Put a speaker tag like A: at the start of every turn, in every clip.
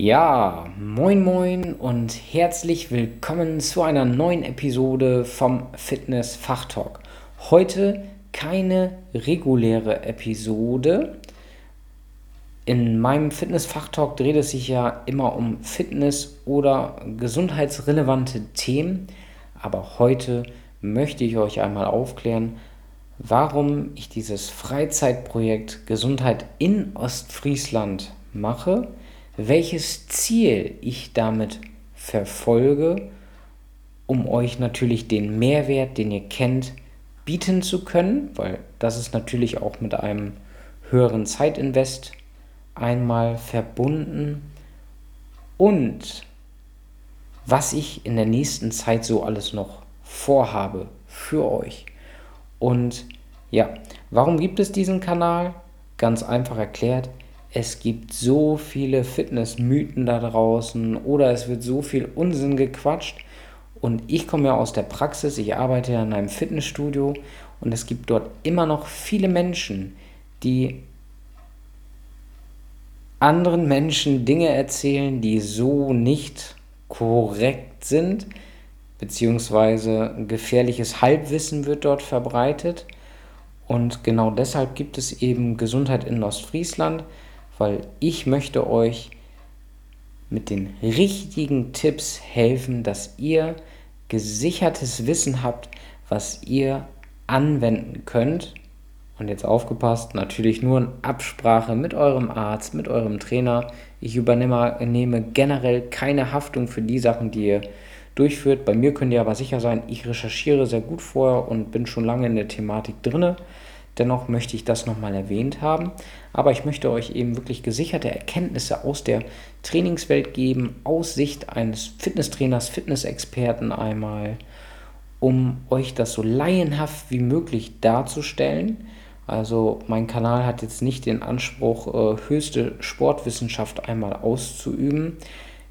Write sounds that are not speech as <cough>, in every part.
A: Ja, moin moin und herzlich willkommen zu einer neuen Episode vom Fitness Fachtalk. Heute keine reguläre Episode. In meinem Fitness Fachtalk dreht es sich ja immer um Fitness oder gesundheitsrelevante Themen, aber heute möchte ich euch einmal aufklären, warum ich dieses Freizeitprojekt Gesundheit in Ostfriesland mache welches Ziel ich damit verfolge, um euch natürlich den Mehrwert, den ihr kennt, bieten zu können, weil das ist natürlich auch mit einem höheren Zeitinvest einmal verbunden und was ich in der nächsten Zeit so alles noch vorhabe für euch. Und ja, warum gibt es diesen Kanal? Ganz einfach erklärt, es gibt so viele Fitnessmythen da draußen oder es wird so viel Unsinn gequatscht. Und ich komme ja aus der Praxis, ich arbeite ja in einem Fitnessstudio und es gibt dort immer noch viele Menschen, die anderen Menschen Dinge erzählen, die so nicht korrekt sind, beziehungsweise gefährliches Halbwissen wird dort verbreitet. Und genau deshalb gibt es eben Gesundheit in Ostfriesland weil ich möchte euch mit den richtigen Tipps helfen, dass ihr gesichertes Wissen habt, was ihr anwenden könnt. Und jetzt aufgepasst, natürlich nur in Absprache mit eurem Arzt, mit eurem Trainer. Ich übernehme generell keine Haftung für die Sachen, die ihr durchführt. Bei mir könnt ihr aber sicher sein, ich recherchiere sehr gut vorher und bin schon lange in der Thematik drinne. Dennoch möchte ich das nochmal erwähnt haben. Aber ich möchte euch eben wirklich gesicherte Erkenntnisse aus der Trainingswelt geben, aus Sicht eines Fitnesstrainers, Fitnessexperten einmal, um euch das so laienhaft wie möglich darzustellen. Also mein Kanal hat jetzt nicht den Anspruch, äh, höchste Sportwissenschaft einmal auszuüben.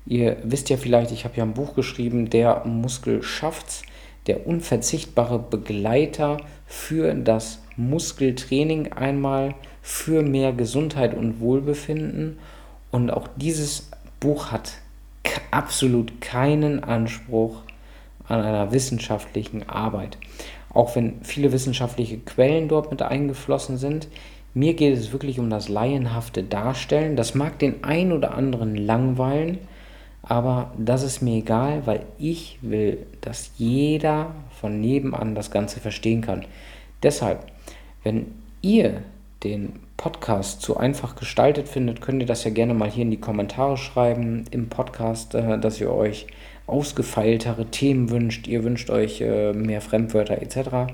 A: Ihr wisst ja vielleicht, ich habe ja ein Buch geschrieben, der Muskel schafft's, der unverzichtbare Begleiter für das Muskeltraining einmal für mehr Gesundheit und Wohlbefinden. Und auch dieses Buch hat absolut keinen Anspruch an einer wissenschaftlichen Arbeit. Auch wenn viele wissenschaftliche Quellen dort mit eingeflossen sind. Mir geht es wirklich um das laienhafte Darstellen. Das mag den einen oder anderen langweilen, aber das ist mir egal, weil ich will, dass jeder von nebenan das Ganze verstehen kann. Deshalb, wenn ihr den Podcast zu einfach gestaltet findet, könnt ihr das ja gerne mal hier in die Kommentare schreiben im Podcast, äh, dass ihr euch ausgefeiltere Themen wünscht, ihr wünscht euch äh, mehr Fremdwörter etc.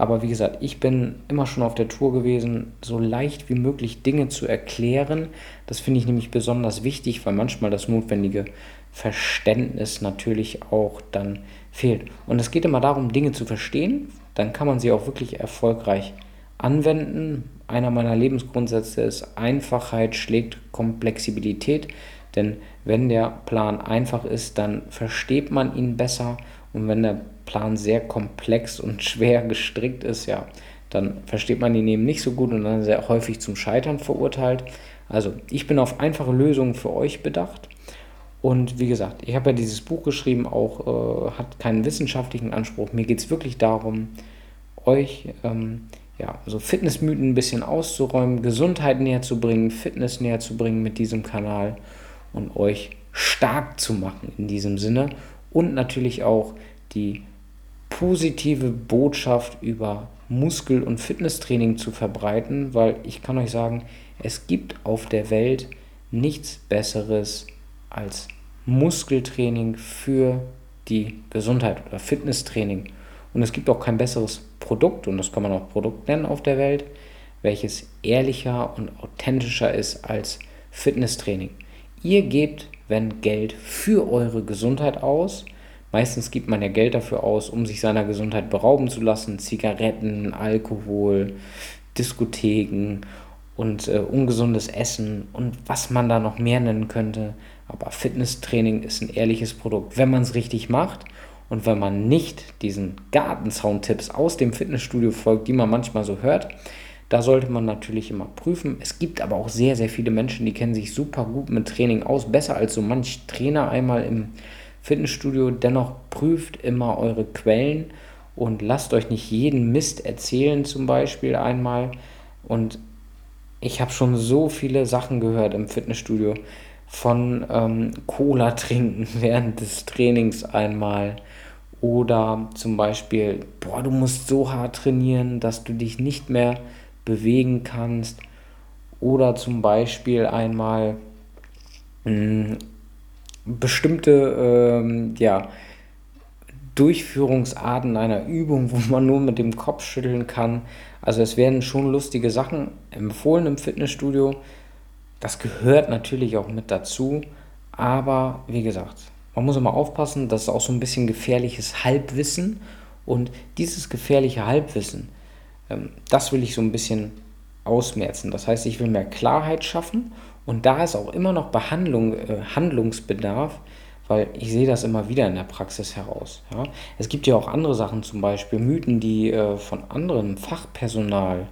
A: Aber wie gesagt, ich bin immer schon auf der Tour gewesen, so leicht wie möglich Dinge zu erklären. Das finde ich nämlich besonders wichtig, weil manchmal das notwendige Verständnis natürlich auch dann fehlt. Und es geht immer darum, Dinge zu verstehen, dann kann man sie auch wirklich erfolgreich anwenden. Einer meiner Lebensgrundsätze ist, Einfachheit schlägt Komplexibilität, denn wenn der Plan einfach ist, dann versteht man ihn besser und wenn der Plan sehr komplex und schwer gestrickt ist, ja, dann versteht man ihn eben nicht so gut und dann sehr häufig zum Scheitern verurteilt. Also ich bin auf einfache Lösungen für euch bedacht. Und wie gesagt, ich habe ja dieses Buch geschrieben, auch äh, hat keinen wissenschaftlichen Anspruch. Mir geht es wirklich darum, euch ähm, ja, so Fitnessmythen ein bisschen auszuräumen, Gesundheit näher zu bringen, Fitness näher zu bringen mit diesem Kanal und euch stark zu machen in diesem Sinne und natürlich auch die positive Botschaft über Muskel- und Fitnesstraining zu verbreiten, weil ich kann euch sagen, es gibt auf der Welt nichts Besseres als Muskeltraining für die Gesundheit oder Fitnesstraining. Und es gibt auch kein besseres Produkt, und das kann man auch Produkt nennen auf der Welt, welches ehrlicher und authentischer ist als Fitnesstraining. Ihr gebt, wenn Geld für eure Gesundheit aus. Meistens gibt man ja Geld dafür aus, um sich seiner Gesundheit berauben zu lassen. Zigaretten, Alkohol, Diskotheken und äh, ungesundes Essen und was man da noch mehr nennen könnte. Aber Fitnesstraining ist ein ehrliches Produkt, wenn man es richtig macht und wenn man nicht diesen Gartenzaun-Tipps aus dem Fitnessstudio folgt, die man manchmal so hört, Da sollte man natürlich immer prüfen. Es gibt aber auch sehr, sehr viele Menschen, die kennen sich super gut mit Training aus, besser als so manch Trainer einmal im Fitnessstudio. Dennoch prüft immer eure Quellen und lasst euch nicht jeden Mist erzählen, zum Beispiel einmal. Und ich habe schon so viele Sachen gehört im Fitnessstudio von ähm, Cola trinken <laughs> während des Trainings einmal oder zum Beispiel, boah, du musst so hart trainieren, dass du dich nicht mehr bewegen kannst oder zum Beispiel einmal mh, hm, bestimmte ähm, ja, Durchführungsarten einer Übung, wo man nur mit dem Kopf schütteln kann. Also es werden schon lustige Sachen empfohlen im Fitnessstudio. Das gehört natürlich auch mit dazu. Aber wie gesagt, man muss immer aufpassen, das ist auch so ein bisschen gefährliches Halbwissen. Und dieses gefährliche Halbwissen, das will ich so ein bisschen ausmerzen. Das heißt, ich will mehr Klarheit schaffen. Und da ist auch immer noch Behandlung, äh, Handlungsbedarf weil ich sehe das immer wieder in der Praxis heraus. Ja. Es gibt ja auch andere Sachen, zum Beispiel Mythen, die äh, von anderem Fachpersonal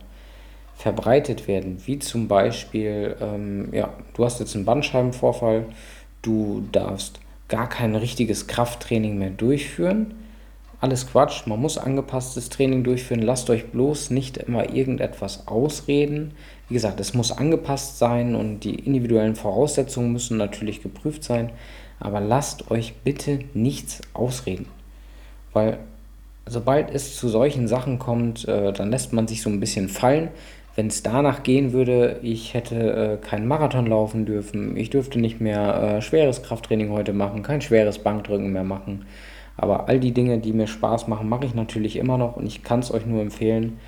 A: verbreitet werden, wie zum Beispiel, ähm, ja, du hast jetzt einen Bandscheibenvorfall, du darfst gar kein richtiges Krafttraining mehr durchführen. Alles Quatsch, man muss angepasstes Training durchführen. Lasst euch bloß nicht immer irgendetwas ausreden. Wie gesagt, es muss angepasst sein und die individuellen Voraussetzungen müssen natürlich geprüft sein. Aber lasst euch bitte nichts ausreden. Weil sobald es zu solchen Sachen kommt, äh, dann lässt man sich so ein bisschen fallen. Wenn es danach gehen würde, ich hätte äh, keinen Marathon laufen dürfen, ich dürfte nicht mehr äh, schweres Krafttraining heute machen, kein schweres Bankdrücken mehr machen. Aber all die Dinge, die mir Spaß machen, mache ich natürlich immer noch und ich kann es euch nur empfehlen.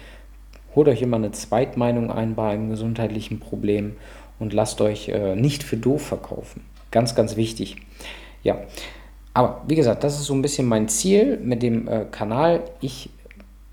A: Holt euch immer eine Zweitmeinung ein bei einem gesundheitlichen Problem und lasst euch äh, nicht für doof verkaufen. Ganz, ganz wichtig. Ja, aber wie gesagt, das ist so ein bisschen mein Ziel mit dem äh, Kanal. Ich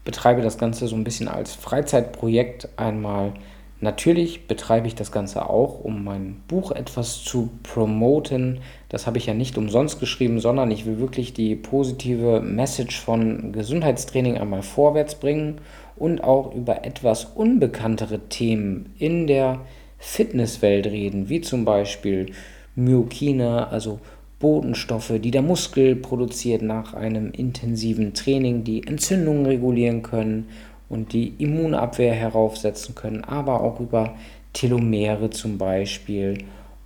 A: betreibe das Ganze so ein bisschen als Freizeitprojekt einmal. Natürlich betreibe ich das Ganze auch, um mein Buch etwas zu promoten. Das habe ich ja nicht umsonst geschrieben, sondern ich will wirklich die positive Message von Gesundheitstraining einmal vorwärts bringen und auch über etwas unbekanntere Themen in der Fitnesswelt reden, wie zum Beispiel Myokine, also Botenstoffe, die der Muskel produziert nach einem intensiven Training, die Entzündungen regulieren können und die Immunabwehr heraufsetzen können, aber auch über Telomere zum Beispiel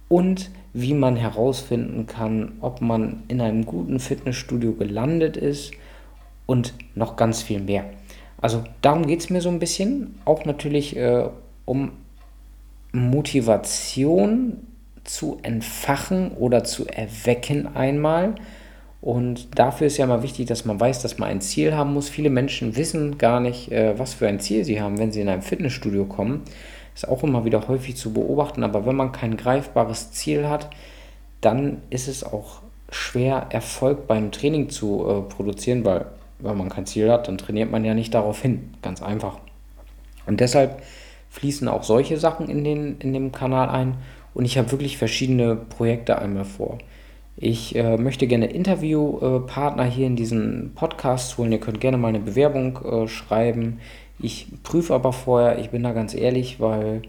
A: und wie man herausfinden kann, ob man in einem guten Fitnessstudio gelandet ist und noch ganz viel mehr. Also darum geht es mir so ein bisschen, auch natürlich äh, um Motivation zu entfachen oder zu erwecken einmal. Und dafür ist ja mal wichtig, dass man weiß, dass man ein Ziel haben muss. Viele Menschen wissen gar nicht, äh, was für ein Ziel sie haben, wenn sie in ein Fitnessstudio kommen. Ist auch immer wieder häufig zu beobachten, aber wenn man kein greifbares Ziel hat, dann ist es auch schwer, Erfolg beim Training zu äh, produzieren, weil wenn man kein Ziel hat, dann trainiert man ja nicht darauf hin. Ganz einfach. Und deshalb fließen auch solche Sachen in, den, in dem Kanal ein und ich habe wirklich verschiedene Projekte einmal vor. Ich äh, möchte gerne Interviewpartner hier in diesen Podcast holen. Ihr könnt gerne mal eine Bewerbung äh, schreiben. Ich prüfe aber vorher, ich bin da ganz ehrlich, weil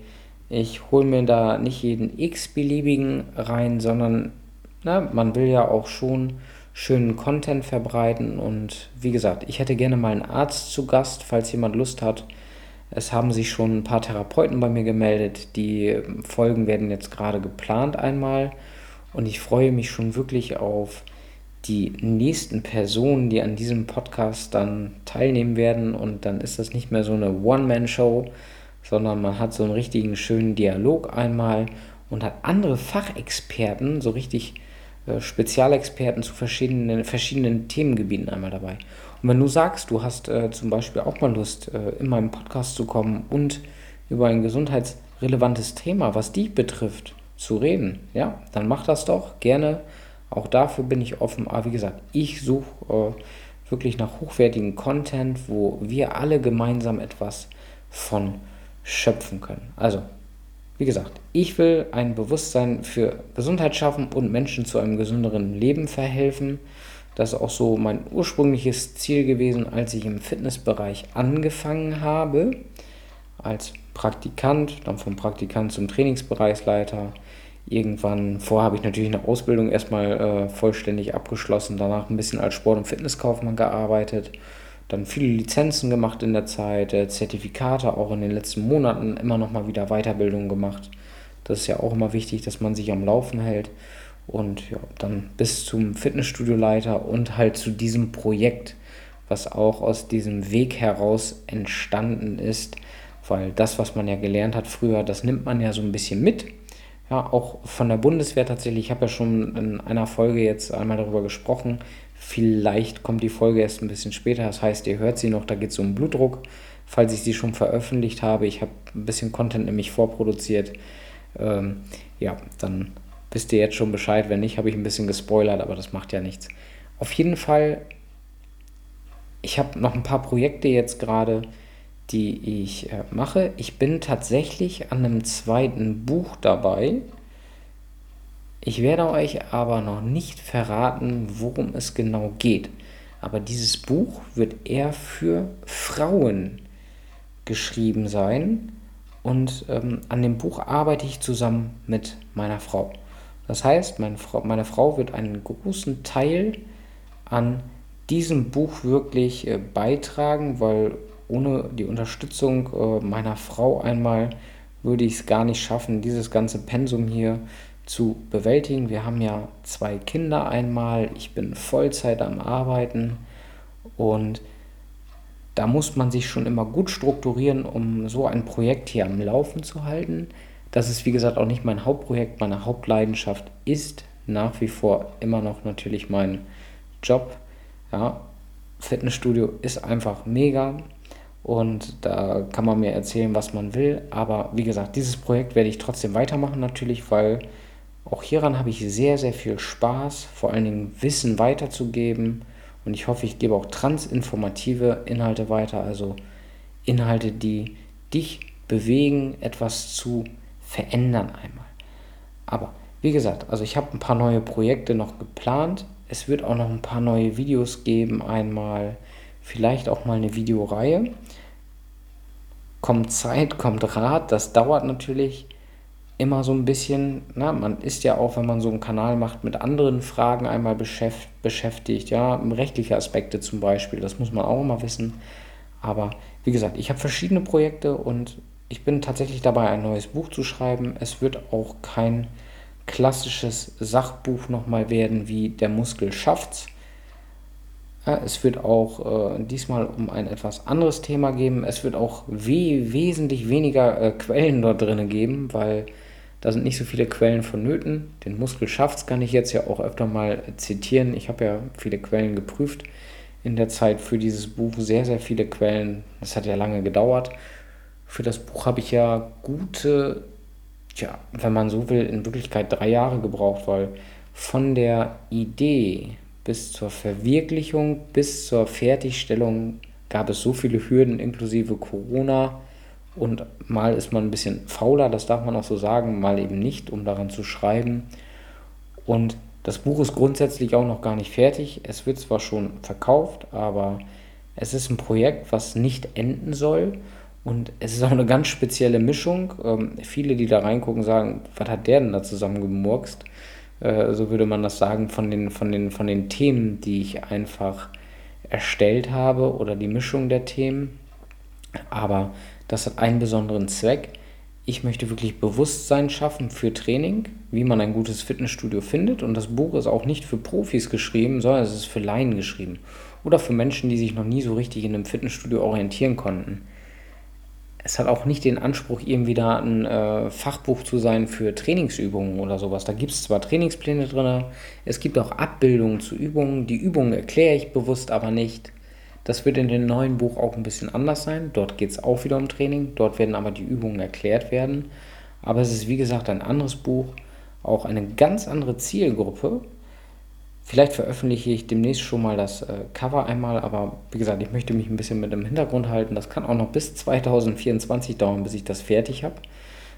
A: ich hole mir da nicht jeden x-beliebigen rein, sondern na, man will ja auch schon schönen Content verbreiten. Und wie gesagt, ich hätte gerne mal einen Arzt zu Gast, falls jemand Lust hat, es haben sich schon ein paar Therapeuten bei mir gemeldet. Die Folgen werden jetzt gerade geplant einmal. Und ich freue mich schon wirklich auf die nächsten Personen, die an diesem Podcast dann teilnehmen werden. Und dann ist das nicht mehr so eine One-Man-Show, sondern man hat so einen richtigen schönen Dialog einmal und hat andere Fachexperten, so richtig äh, Spezialexperten zu verschiedenen, verschiedenen Themengebieten einmal dabei. Und wenn du sagst, du hast äh, zum Beispiel auch mal Lust, äh, in meinem Podcast zu kommen und über ein gesundheitsrelevantes Thema, was dich betrifft, zu reden, ja, dann mach das doch gerne. Auch dafür bin ich offen. Aber wie gesagt, ich suche äh, wirklich nach hochwertigen Content, wo wir alle gemeinsam etwas von schöpfen können. Also, wie gesagt, ich will ein Bewusstsein für Gesundheit schaffen und Menschen zu einem gesünderen Leben verhelfen. Das ist auch so mein ursprüngliches Ziel gewesen, als ich im Fitnessbereich angefangen habe, als Praktikant, dann vom Praktikant zum Trainingsbereichsleiter. Irgendwann, vorher habe ich natürlich eine Ausbildung erstmal äh, vollständig abgeschlossen, danach ein bisschen als Sport- und Fitnesskaufmann gearbeitet, dann viele Lizenzen gemacht in der Zeit, äh, Zertifikate auch in den letzten Monaten immer noch mal wieder Weiterbildung gemacht. Das ist ja auch immer wichtig, dass man sich am Laufen hält. Und ja, dann bis zum Fitnessstudioleiter und halt zu diesem Projekt, was auch aus diesem Weg heraus entstanden ist, weil das, was man ja gelernt hat früher, das nimmt man ja so ein bisschen mit. Ja, auch von der Bundeswehr tatsächlich. Ich habe ja schon in einer Folge jetzt einmal darüber gesprochen. Vielleicht kommt die Folge erst ein bisschen später. Das heißt, ihr hört sie noch, da geht es um Blutdruck. Falls ich sie schon veröffentlicht habe, ich habe ein bisschen Content nämlich vorproduziert. Ähm, ja, dann wisst ihr jetzt schon Bescheid. Wenn nicht, habe ich ein bisschen gespoilert, aber das macht ja nichts. Auf jeden Fall, ich habe noch ein paar Projekte jetzt gerade, die ich äh, mache. Ich bin tatsächlich an einem zweiten Buch dabei. Ich werde euch aber noch nicht verraten, worum es genau geht. Aber dieses Buch wird eher für Frauen geschrieben sein. Und ähm, an dem Buch arbeite ich zusammen mit meiner Frau. Das heißt, meine Frau, meine Frau wird einen großen Teil an diesem Buch wirklich äh, beitragen, weil ohne die Unterstützung äh, meiner Frau einmal würde ich es gar nicht schaffen, dieses ganze Pensum hier zu bewältigen. Wir haben ja zwei Kinder einmal, ich bin Vollzeit am Arbeiten und da muss man sich schon immer gut strukturieren, um so ein Projekt hier am Laufen zu halten. Das ist wie gesagt auch nicht mein Hauptprojekt, meine Hauptleidenschaft ist nach wie vor immer noch natürlich mein Job. Ja, Fitnessstudio ist einfach mega. Und da kann man mir erzählen, was man will. Aber wie gesagt, dieses Projekt werde ich trotzdem weitermachen natürlich, weil auch hieran habe ich sehr, sehr viel Spaß, vor allen Dingen Wissen weiterzugeben. Und ich hoffe, ich gebe auch transinformative Inhalte weiter, also Inhalte, die dich bewegen, etwas zu verändern einmal. Aber wie gesagt, also ich habe ein paar neue Projekte noch geplant. Es wird auch noch ein paar neue Videos geben, einmal vielleicht auch mal eine Videoreihe. Kommt Zeit, kommt Rat, das dauert natürlich immer so ein bisschen. Na, man ist ja auch, wenn man so einen Kanal macht, mit anderen Fragen einmal beschäftigt, ja, rechtliche Aspekte zum Beispiel, das muss man auch immer wissen. Aber wie gesagt, ich habe verschiedene Projekte und ich bin tatsächlich dabei, ein neues Buch zu schreiben. Es wird auch kein klassisches Sachbuch nochmal werden wie Der Muskel schafft's, ja, es wird auch äh, diesmal um ein etwas anderes Thema geben. Es wird auch we wesentlich weniger äh, Quellen dort drin geben, weil da sind nicht so viele Quellen vonnöten. Den Muskel schafft kann ich jetzt ja auch öfter mal zitieren. Ich habe ja viele Quellen geprüft in der Zeit für dieses Buch. Sehr, sehr viele Quellen. Das hat ja lange gedauert. Für das Buch habe ich ja gute, tja, wenn man so will, in Wirklichkeit drei Jahre gebraucht, weil von der Idee bis zur Verwirklichung, bis zur Fertigstellung gab es so viele Hürden inklusive Corona und mal ist man ein bisschen fauler, das darf man auch so sagen, mal eben nicht, um daran zu schreiben. Und das Buch ist grundsätzlich auch noch gar nicht fertig. Es wird zwar schon verkauft, aber es ist ein Projekt, was nicht enden soll. Und es ist auch eine ganz spezielle Mischung. Ähm, viele, die da reingucken, sagen, was hat der denn da zusammengemurkst? Äh, so würde man das sagen, von den, von, den, von den Themen, die ich einfach erstellt habe oder die Mischung der Themen. Aber das hat einen besonderen Zweck. Ich möchte wirklich Bewusstsein schaffen für Training, wie man ein gutes Fitnessstudio findet. Und das Buch ist auch nicht für Profis geschrieben, sondern es ist für Laien geschrieben. Oder für Menschen, die sich noch nie so richtig in einem Fitnessstudio orientieren konnten es hat auch nicht den Anspruch, irgendwie da ein äh, Fachbuch zu sein für Trainingsübungen oder sowas. Da gibt es zwar Trainingspläne drin, es gibt auch Abbildungen zu Übungen. Die Übungen erkläre ich bewusst aber nicht. Das wird in dem neuen Buch auch ein bisschen anders sein. Dort geht es auch wieder um Training. Dort werden aber die Übungen erklärt werden. Aber es ist wie gesagt ein anderes Buch, auch eine ganz andere Zielgruppe. Vielleicht veröffentliche ich demnächst schon mal das äh, Cover einmal, aber wie gesagt, ich möchte mich ein bisschen mit dem Hintergrund halten. Das kann auch noch bis 2024 dauern, bis ich das fertig habe.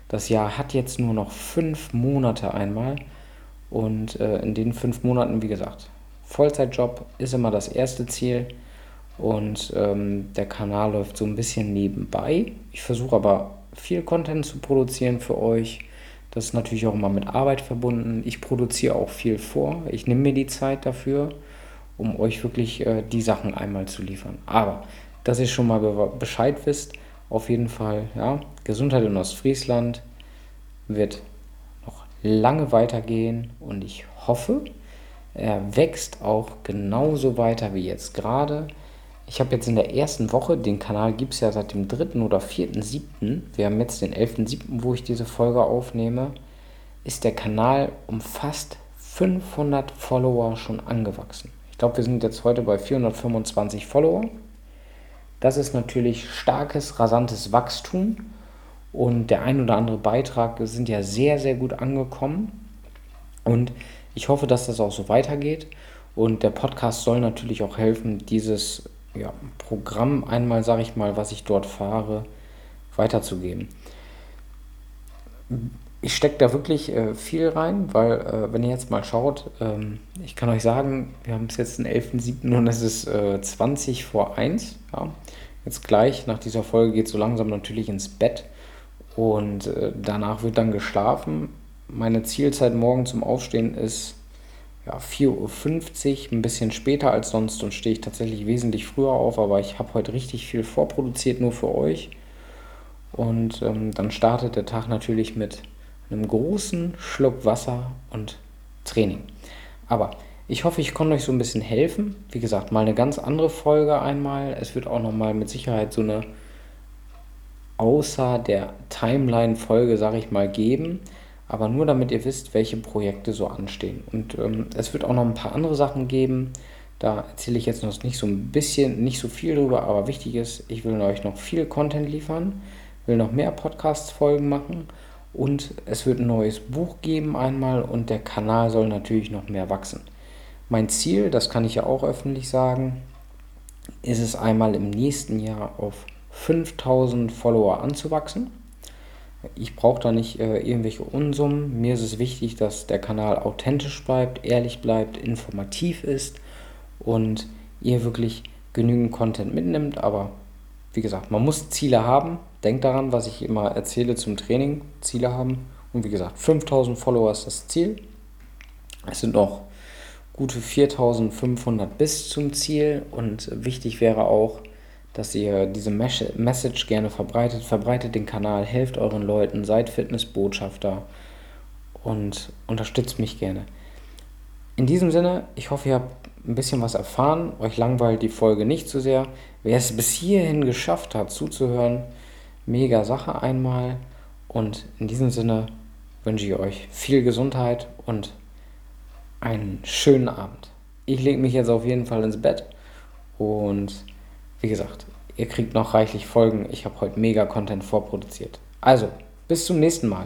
A: Das Jahr hat jetzt nur noch fünf Monate einmal. Und äh, in den fünf Monaten, wie gesagt, Vollzeitjob ist immer das erste Ziel. Und ähm, der Kanal läuft so ein bisschen nebenbei. Ich versuche aber viel Content zu produzieren für euch. Das ist natürlich auch immer mit Arbeit verbunden. Ich produziere auch viel vor. Ich nehme mir die Zeit dafür, um euch wirklich äh, die Sachen einmal zu liefern. Aber, dass ihr schon mal Bescheid wisst, auf jeden Fall, ja, Gesundheit in Ostfriesland wird noch lange weitergehen und ich hoffe, er wächst auch genauso weiter wie jetzt gerade. Ich habe jetzt in der ersten Woche, den Kanal gibt es ja seit dem 3. oder 4.7., wir haben jetzt den 11.7., wo ich diese Folge aufnehme, ist der Kanal um fast 500 Follower schon angewachsen. Ich glaube, wir sind jetzt heute bei 425 Follower. Das ist natürlich starkes, rasantes Wachstum und der ein oder andere Beitrag sind ja sehr, sehr gut angekommen. Und ich hoffe, dass das auch so weitergeht. Und der Podcast soll natürlich auch helfen, dieses ja, Programm einmal, sage ich mal, was ich dort fahre, weiterzugeben. Ich stecke da wirklich äh, viel rein, weil, äh, wenn ihr jetzt mal schaut, ähm, ich kann euch sagen, wir haben es jetzt den 11.07. und es ist äh, 20 vor 1. Ja. Jetzt gleich nach dieser Folge geht so langsam natürlich ins Bett und äh, danach wird dann geschlafen meine Zielzeit morgen zum Aufstehen ist ja, 4.50 Uhr, ein bisschen später als sonst und stehe ich tatsächlich wesentlich früher auf, aber ich habe heute richtig viel vorproduziert, nur für euch. Und ähm, dann startet der Tag natürlich mit einem großen Schluck Wasser und Training. Aber ich hoffe, ich konnte euch so ein bisschen helfen. Wie gesagt, mal eine ganz andere Folge einmal. Es wird auch nochmal mit Sicherheit so eine außer der Timeline-Folge, sage ich mal, geben aber nur damit ihr wisst, welche Projekte so anstehen. Und ähm, es wird auch noch ein paar andere Sachen geben. Da erzähle ich jetzt noch nicht so ein bisschen, nicht so viel drüber, aber wichtig ist, ich will euch noch viel Content liefern, will noch mehr Podcast-Folgen machen und es wird ein neues Buch geben einmal und der Kanal soll natürlich noch mehr wachsen. Mein Ziel, das kann ich ja auch öffentlich sagen, ist es einmal im nächsten Jahr auf 5000 Follower anzuwachsen. Ich brauche da nicht äh, irgendwelche Unsummen. Mir ist es wichtig, dass der Kanal authentisch bleibt, ehrlich bleibt, informativ ist und ihr wirklich genügend Content mitnimmt. Aber wie gesagt, man muss Ziele haben. Denkt daran, was ich immer erzähle zum Training. Ziele haben. Und wie gesagt, 5000 Follower ist das Ziel. Es sind noch gute 4500 bis zum Ziel. Und wichtig wäre auch, dass ihr diese Message gerne verbreitet. Verbreitet den Kanal, helft euren Leuten, seid Fitnessbotschafter und unterstützt mich gerne. In diesem Sinne, ich hoffe, ihr habt ein bisschen was erfahren. Euch langweilt die Folge nicht zu so sehr. Wer es bis hierhin geschafft hat, zuzuhören, mega Sache einmal. Und in diesem Sinne wünsche ich euch viel Gesundheit und einen schönen Abend. Ich lege mich jetzt auf jeden Fall ins Bett und wie gesagt, ihr kriegt noch reichlich Folgen. Ich habe heute mega Content vorproduziert. Also, bis zum nächsten Mal.